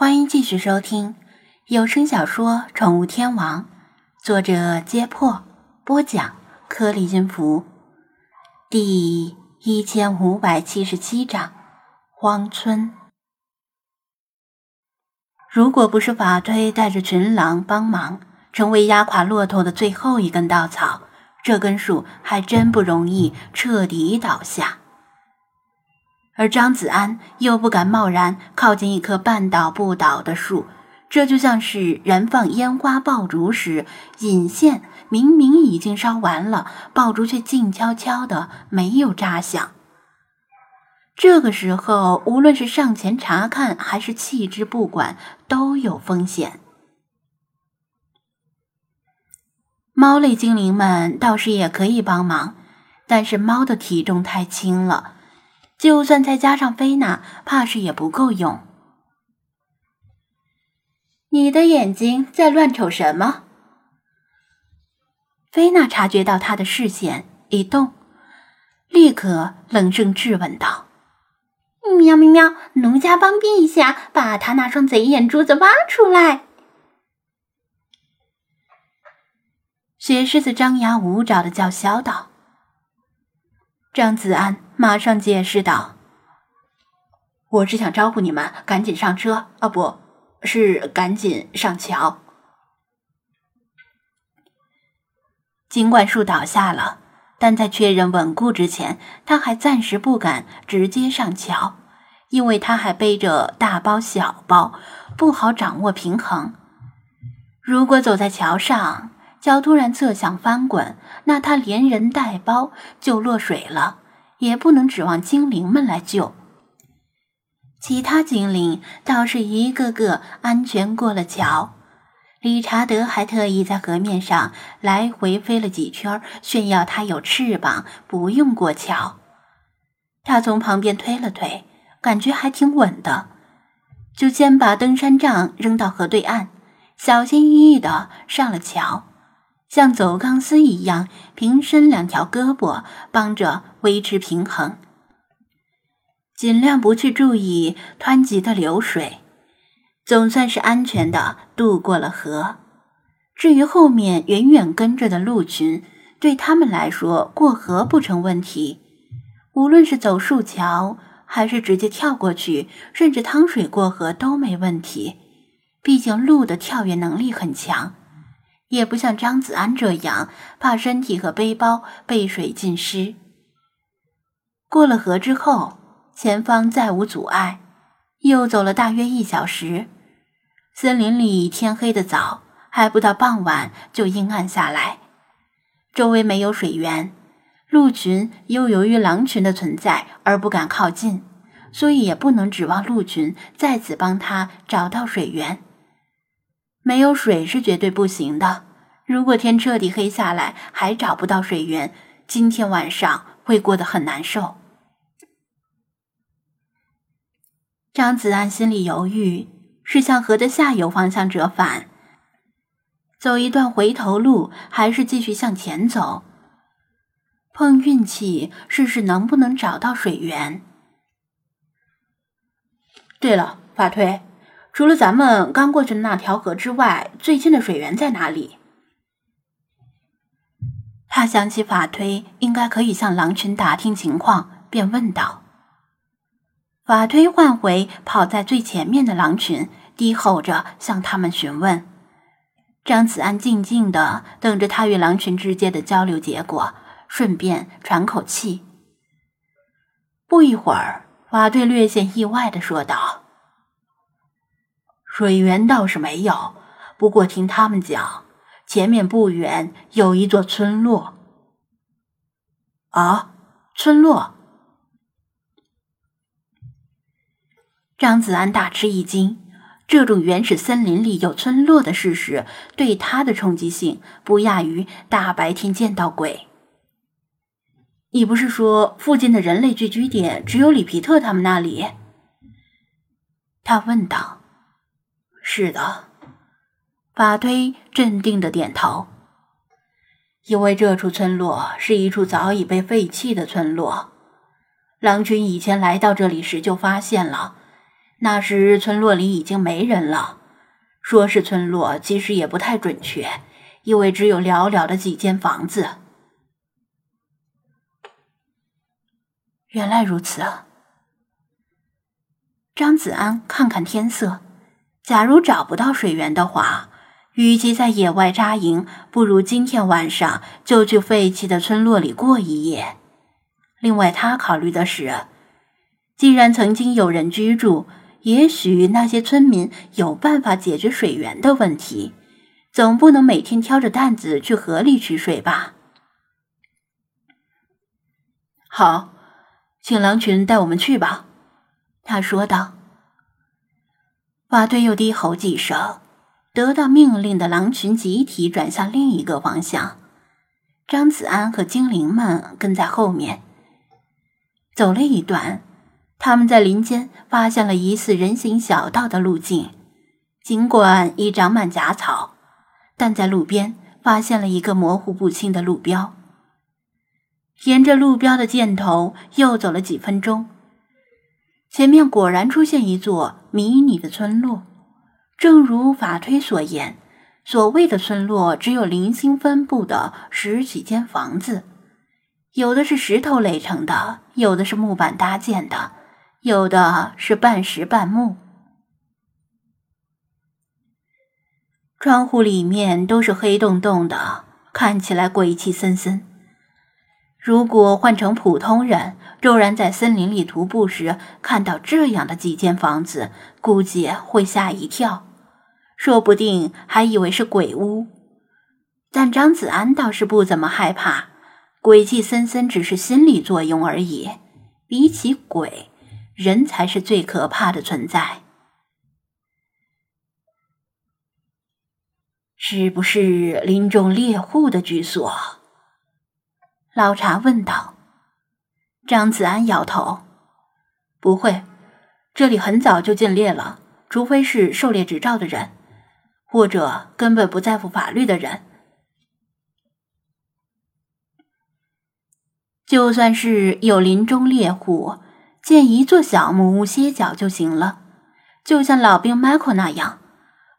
欢迎继续收听有声小说《宠物天王》，作者：揭破，播讲：颗粒音符，第一千五百七十七章：荒村。如果不是法推带着群狼帮忙，成为压垮骆驼的最后一根稻草，这根树还真不容易彻底倒下。而张子安又不敢贸然靠近一棵半倒不倒的树，这就像是燃放烟花爆竹时，引线明明已经烧完了，爆竹却静悄悄的没有炸响。这个时候，无论是上前查看还是弃之不管，都有风险。猫类精灵们倒是也可以帮忙，但是猫的体重太轻了。就算再加上菲娜，怕是也不够用。你的眼睛在乱瞅什么？菲娜察觉到他的视线一动，立刻冷声质问道：“喵喵喵！奴家帮便一下，把他那双贼眼珠子挖出来。”雪狮子张牙舞爪的叫嚣道。张子安马上解释道：“我是想招呼你们赶紧上车，啊，不是赶紧上桥。”尽管树倒下了，但在确认稳固之前，他还暂时不敢直接上桥，因为他还背着大包小包，不好掌握平衡。如果走在桥上，脚突然侧向翻滚，那他连人带包就落水了，也不能指望精灵们来救。其他精灵倒是一个个安全过了桥。理查德还特意在河面上来回飞了几圈，炫耀他有翅膀，不用过桥。他从旁边推了推，感觉还挺稳的，就先把登山杖扔到河对岸，小心翼翼的上了桥。像走钢丝一样平伸两条胳膊，帮着维持平衡，尽量不去注意湍急的流水，总算是安全的渡过了河。至于后面远远跟着的鹿群，对他们来说过河不成问题，无论是走树桥，还是直接跳过去，甚至趟水过河都没问题。毕竟鹿的跳跃能力很强。也不像张子安这样怕身体和背包被水浸湿。过了河之后，前方再无阻碍，又走了大约一小时。森林里天黑的早，还不到傍晚就阴暗下来。周围没有水源，鹿群又由于狼群的存在而不敢靠近，所以也不能指望鹿群再次帮他找到水源。没有水是绝对不行的。如果天彻底黑下来，还找不到水源，今天晚上会过得很难受。张子安心里犹豫：是向河的下游方向折返，走一段回头路，还是继续向前走？碰运气，试试能不能找到水源。对了，法推。除了咱们刚过去的那条河之外，最近的水源在哪里？他想起法推应该可以向狼群打听情况，便问道：“法推换回跑在最前面的狼群，低吼着向他们询问。张子安静静的等着他与狼群之间的交流结果，顺便喘口气。不一会儿，法推略显意外的说道。”水源倒是没有，不过听他们讲，前面不远有一座村落。啊，村落！张子安大吃一惊，这种原始森林里有村落的事实，对他的冲击性不亚于大白天见到鬼。你不是说附近的人类聚居点只有里皮特他们那里？他问道。是的，法推镇定的点头。因为这处村落是一处早已被废弃的村落，狼群以前来到这里时就发现了，那时村落里已经没人了。说是村落，其实也不太准确，因为只有寥寥的几间房子。原来如此啊！张子安看看天色，假如找不到水源的话。与其在野外扎营，不如今天晚上就去废弃的村落里过一夜。另外，他考虑的是，既然曾经有人居住，也许那些村民有办法解决水源的问题，总不能每天挑着担子去河里取水吧？好，请狼群带我们去吧。”他说道。马队又低吼几声。得到命令的狼群集体转向另一个方向，张子安和精灵们跟在后面。走了一段，他们在林间发现了疑似人行小道的路径，尽管已长满杂草，但在路边发现了一个模糊不清的路标。沿着路标的箭头又走了几分钟，前面果然出现一座迷你的村落。正如法推所言，所谓的村落只有零星分布的十几间房子，有的是石头垒成的，有的是木板搭建的，有的是半石半木。窗户里面都是黑洞洞的，看起来鬼气森森。如果换成普通人，骤然在森林里徒步时看到这样的几间房子，估计会吓一跳。说不定还以为是鬼屋，但张子安倒是不怎么害怕，鬼气森森只是心理作用而已。比起鬼，人才是最可怕的存在。是不是林中猎户的居所？老茶问道。张子安摇头：“不会，这里很早就禁猎了，除非是狩猎执照的人。”或者根本不在乎法律的人，就算是有林中猎户，建一座小木屋歇脚就行了，就像老兵 Michael 那样。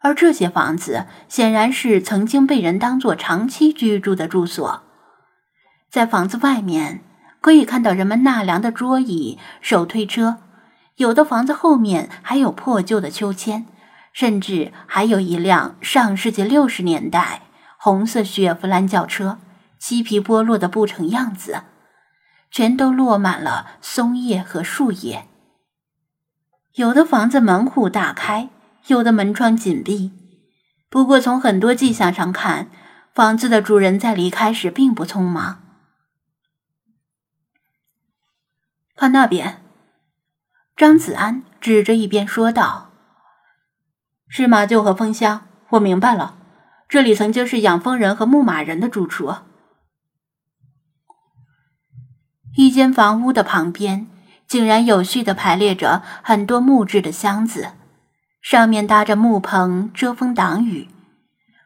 而这些房子显然是曾经被人当做长期居住的住所，在房子外面可以看到人们纳凉的桌椅、手推车，有的房子后面还有破旧的秋千。甚至还有一辆上世纪六十年代红色雪佛兰轿车，漆皮剥落的不成样子，全都落满了松叶和树叶。有的房子门户大开，有的门窗紧闭。不过从很多迹象上看，房子的主人在离开时并不匆忙。看那边，张子安指着一边说道。是马厩和蜂箱，我明白了。这里曾经是养蜂人和牧马人的住处。一间房屋的旁边，竟然有序的排列着很多木质的箱子，上面搭着木棚遮风挡雨。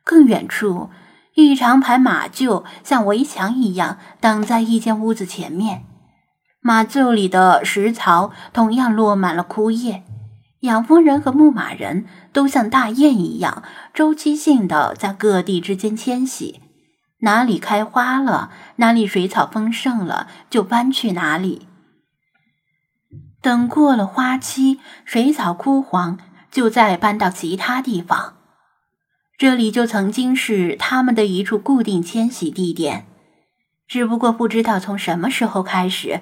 更远处，一长排马厩像围墙一样挡在一间屋子前面，马厩里的食槽同样落满了枯叶。养蜂人和牧马人都像大雁一样，周期性的在各地之间迁徙，哪里开花了，哪里水草丰盛了，就搬去哪里。等过了花期，水草枯黄，就再搬到其他地方。这里就曾经是他们的一处固定迁徙地点，只不过不知道从什么时候开始，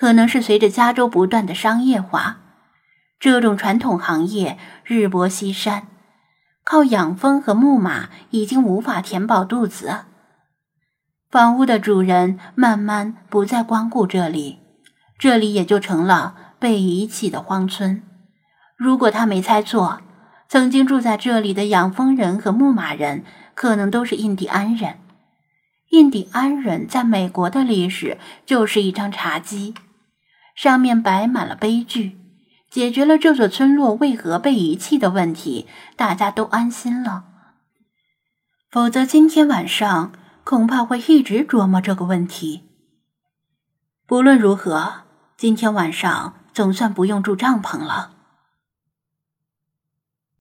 可能是随着加州不断的商业化。这种传统行业日薄西山，靠养蜂和牧马已经无法填饱肚子。房屋的主人慢慢不再光顾这里，这里也就成了被遗弃的荒村。如果他没猜错，曾经住在这里的养蜂人和牧马人，可能都是印第安人。印第安人在美国的历史就是一张茶几，上面摆满了悲剧。解决了这座村落为何被遗弃的问题，大家都安心了。否则，今天晚上恐怕会一直琢磨这个问题。不论如何，今天晚上总算不用住帐篷了。